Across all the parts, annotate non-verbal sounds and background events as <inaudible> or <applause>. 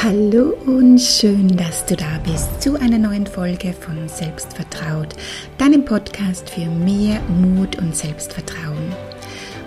Hallo und schön, dass du da bist zu einer neuen Folge von Selbstvertraut, deinem Podcast für mehr Mut und Selbstvertrauen.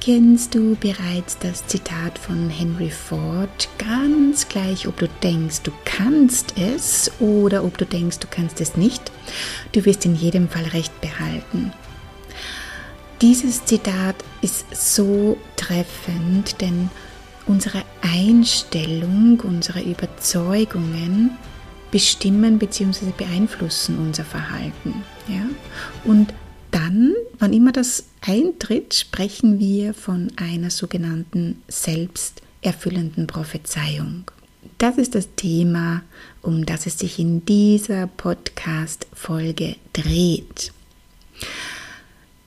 kennst du bereits das Zitat von Henry Ford, ganz gleich, ob du denkst, du kannst es oder ob du denkst, du kannst es nicht, du wirst in jedem Fall recht behalten. Dieses Zitat ist so treffend, denn unsere Einstellung, unsere Überzeugungen bestimmen bzw. beeinflussen unser Verhalten. Ja? Und dann, wann immer das eintritt, sprechen wir von einer sogenannten selbsterfüllenden Prophezeiung. Das ist das Thema, um das es sich in dieser Podcast-Folge dreht.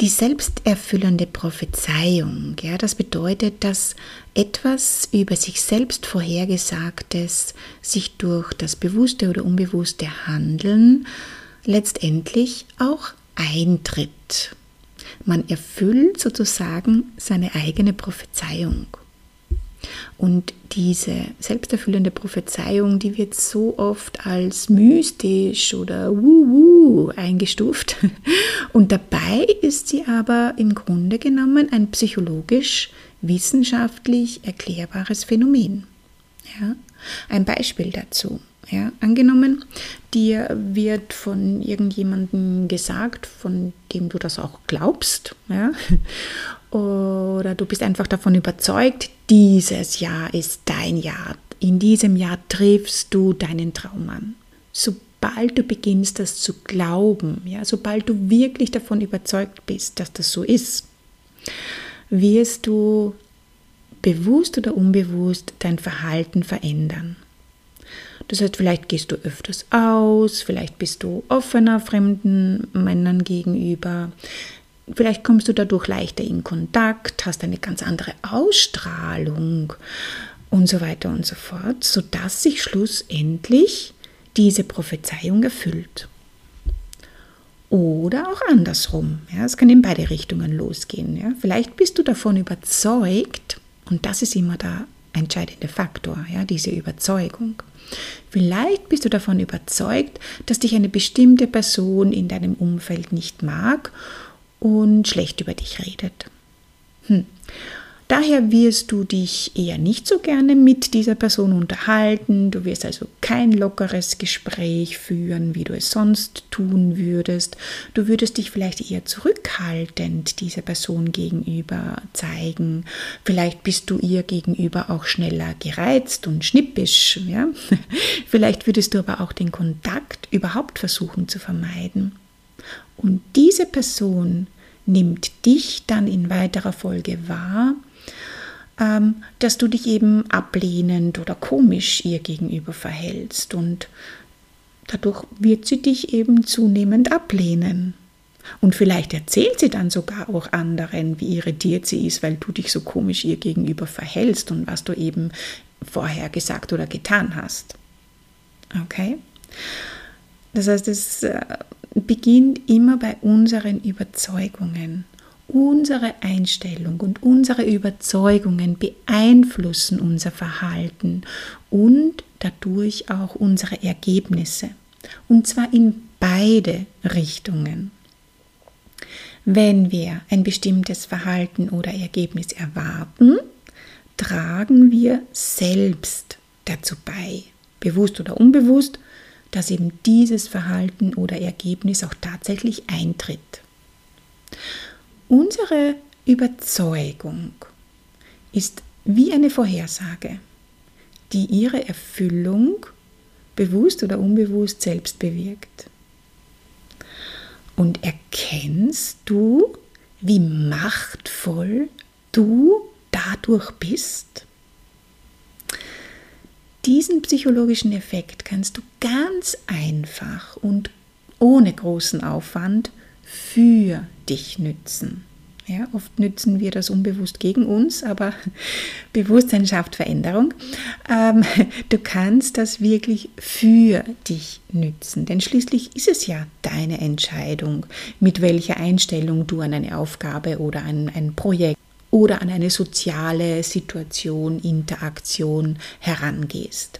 Die selbsterfüllende Prophezeiung, ja, das bedeutet, dass etwas über sich selbst Vorhergesagtes sich durch das bewusste oder unbewusste Handeln letztendlich auch eintritt. Man erfüllt sozusagen seine eigene Prophezeiung. Und diese selbsterfüllende Prophezeiung, die wird so oft als mystisch oder wuhu eingestuft. <laughs> Und dabei ist sie aber im Grunde genommen ein psychologisch wissenschaftlich erklärbares Phänomen. Ja? Ein Beispiel dazu. Ja, angenommen, dir wird von irgendjemandem gesagt, von dem du das auch glaubst, ja, oder du bist einfach davon überzeugt, dieses Jahr ist dein Jahr. In diesem Jahr triffst du deinen Traum an. Sobald du beginnst, das zu glauben, ja, sobald du wirklich davon überzeugt bist, dass das so ist, wirst du bewusst oder unbewusst dein Verhalten verändern. Das heißt, vielleicht gehst du öfters aus, vielleicht bist du offener fremden Männern gegenüber, vielleicht kommst du dadurch leichter in Kontakt, hast eine ganz andere Ausstrahlung und so weiter und so fort, sodass sich schlussendlich diese Prophezeiung erfüllt. Oder auch andersrum. Ja, es kann in beide Richtungen losgehen. Ja. Vielleicht bist du davon überzeugt, und das ist immer der entscheidende Faktor, ja, diese Überzeugung. Vielleicht bist du davon überzeugt, dass dich eine bestimmte Person in deinem Umfeld nicht mag und schlecht über dich redet. Hm. Daher wirst du dich eher nicht so gerne mit dieser Person unterhalten. Du wirst also kein lockeres Gespräch führen, wie du es sonst tun würdest. Du würdest dich vielleicht eher zurückhaltend dieser Person gegenüber zeigen. Vielleicht bist du ihr gegenüber auch schneller gereizt und schnippisch. Ja? <laughs> Vielleicht würdest du aber auch den Kontakt überhaupt versuchen zu vermeiden. Und diese Person nimmt dich dann in weiterer Folge wahr dass du dich eben ablehnend oder komisch ihr gegenüber verhältst und dadurch wird sie dich eben zunehmend ablehnen. Und vielleicht erzählt sie dann sogar auch anderen, wie irritiert sie ist, weil du dich so komisch ihr gegenüber verhältst und was du eben vorher gesagt oder getan hast. Okay? Das heißt, es äh, beginnt immer bei unseren Überzeugungen. Unsere Einstellung und unsere Überzeugungen beeinflussen unser Verhalten und dadurch auch unsere Ergebnisse. Und zwar in beide Richtungen. Wenn wir ein bestimmtes Verhalten oder Ergebnis erwarten, tragen wir selbst dazu bei, bewusst oder unbewusst, dass eben dieses Verhalten oder Ergebnis auch tatsächlich eintritt. Unsere Überzeugung ist wie eine Vorhersage, die ihre Erfüllung bewusst oder unbewusst selbst bewirkt. Und erkennst du, wie machtvoll du dadurch bist? Diesen psychologischen Effekt kannst du ganz einfach und ohne großen Aufwand für dich nützen. Ja, oft nützen wir das unbewusst gegen uns, aber <laughs> Bewusstsein schafft Veränderung. Ähm, <laughs> du kannst das wirklich für dich nützen, denn schließlich ist es ja deine Entscheidung, mit welcher Einstellung du an eine Aufgabe oder an ein Projekt oder an eine soziale Situation, Interaktion herangehst.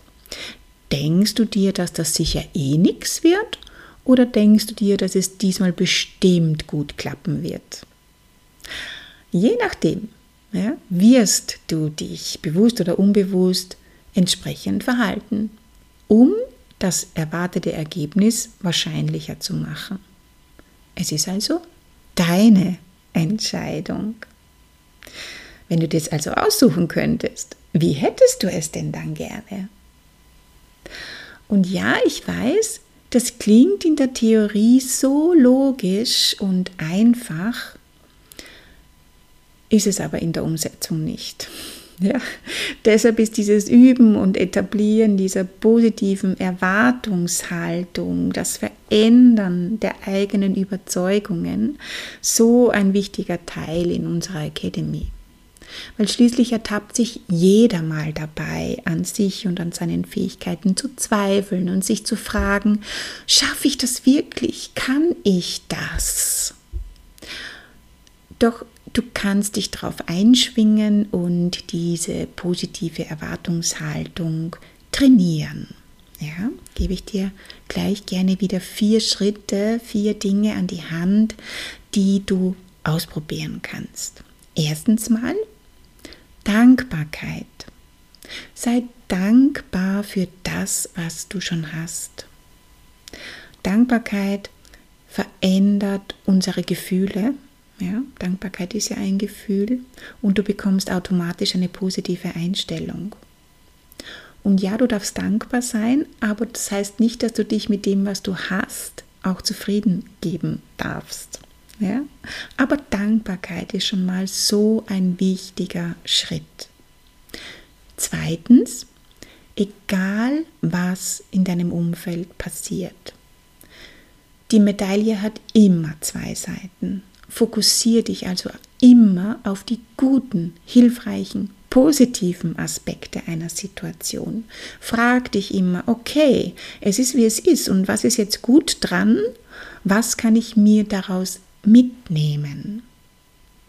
Denkst du dir, dass das sicher eh nichts wird oder denkst du dir, dass es diesmal bestimmt gut klappen wird? Je nachdem ja, wirst du dich bewusst oder unbewusst entsprechend verhalten, um das erwartete Ergebnis wahrscheinlicher zu machen. Es ist also deine Entscheidung. Wenn du das also aussuchen könntest, wie hättest du es denn dann gerne? Und ja, ich weiß, das klingt in der Theorie so logisch und einfach, ist es aber in der Umsetzung nicht. <laughs> Ja, deshalb ist dieses Üben und Etablieren dieser positiven Erwartungshaltung, das Verändern der eigenen Überzeugungen so ein wichtiger Teil in unserer Academy. Weil schließlich ertappt sich jeder mal dabei, an sich und an seinen Fähigkeiten zu zweifeln und sich zu fragen, schaffe ich das wirklich? Kann ich das? Doch Du kannst dich darauf einschwingen und diese positive Erwartungshaltung trainieren. Ja, gebe ich dir gleich gerne wieder vier Schritte, vier Dinge an die Hand, die du ausprobieren kannst. Erstens mal Dankbarkeit. Sei dankbar für das, was du schon hast. Dankbarkeit verändert unsere Gefühle, ja, Dankbarkeit ist ja ein Gefühl und du bekommst automatisch eine positive Einstellung. Und ja, du darfst dankbar sein, aber das heißt nicht, dass du dich mit dem, was du hast, auch zufrieden geben darfst. Ja? Aber Dankbarkeit ist schon mal so ein wichtiger Schritt. Zweitens, egal was in deinem Umfeld passiert, die Medaille hat immer zwei Seiten. Fokussiere dich also immer auf die guten, hilfreichen, positiven Aspekte einer Situation. Frag dich immer, okay, es ist wie es ist und was ist jetzt gut dran? Was kann ich mir daraus mitnehmen?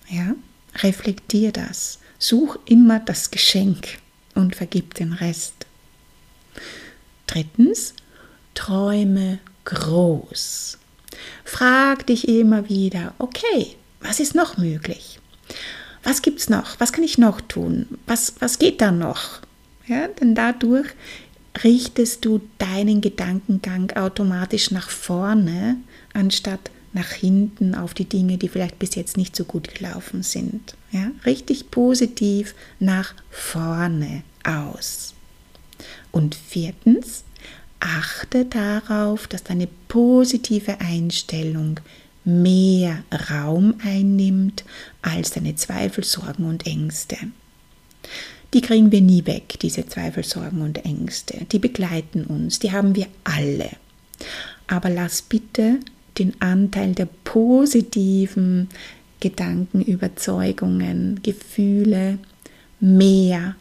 Ja, reflektier das. Such immer das Geschenk und vergib den Rest. Drittens, träume groß. Frag dich immer wieder, okay, was ist noch möglich? Was gibt es noch? Was kann ich noch tun? Was, was geht da noch? Ja, denn dadurch richtest du deinen Gedankengang automatisch nach vorne, anstatt nach hinten auf die Dinge, die vielleicht bis jetzt nicht so gut gelaufen sind. Ja, richtig positiv nach vorne aus. Und viertens, achte darauf, dass deine positive Einstellung mehr Raum einnimmt als deine Zweifel, Sorgen und Ängste. Die kriegen wir nie weg, diese Zweifel, Sorgen und Ängste. Die begleiten uns, die haben wir alle. Aber lass bitte den Anteil der positiven Gedanken, Überzeugungen, Gefühle mehr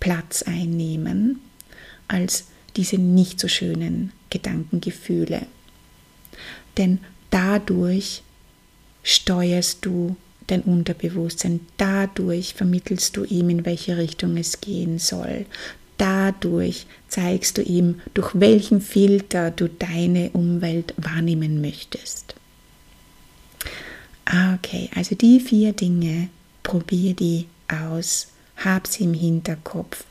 Platz einnehmen als diese nicht so schönen Gedankengefühle. Denn dadurch steuerst du dein Unterbewusstsein, dadurch vermittelst du ihm, in welche Richtung es gehen soll. Dadurch zeigst du ihm, durch welchen Filter du deine Umwelt wahrnehmen möchtest. Okay, also die vier Dinge, probier die aus, hab sie im Hinterkopf,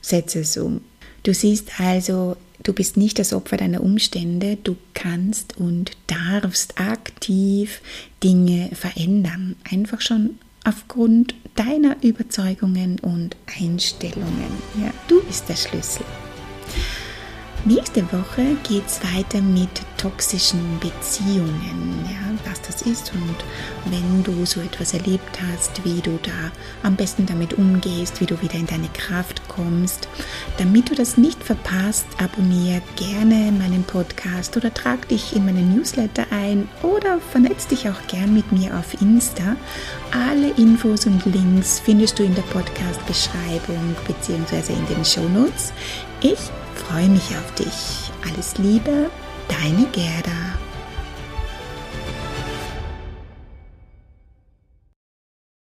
setze es um. Du siehst also, du bist nicht das Opfer deiner Umstände, du kannst und darfst aktiv Dinge verändern. Einfach schon aufgrund deiner Überzeugungen und Einstellungen. Ja, du bist der Schlüssel. Nächste Woche geht es weiter mit toxischen Beziehungen. Ja, das ist und wenn du so etwas erlebt hast, wie du da am besten damit umgehst, wie du wieder in deine Kraft kommst. Damit du das nicht verpasst, abonniere gerne meinen Podcast oder trag dich in meinen Newsletter ein oder vernetz dich auch gern mit mir auf Insta. Alle Infos und Links findest du in der Podcast-Beschreibung bzw. in den Show Notes. Ich freue mich auf dich. Alles Liebe, deine Gerda.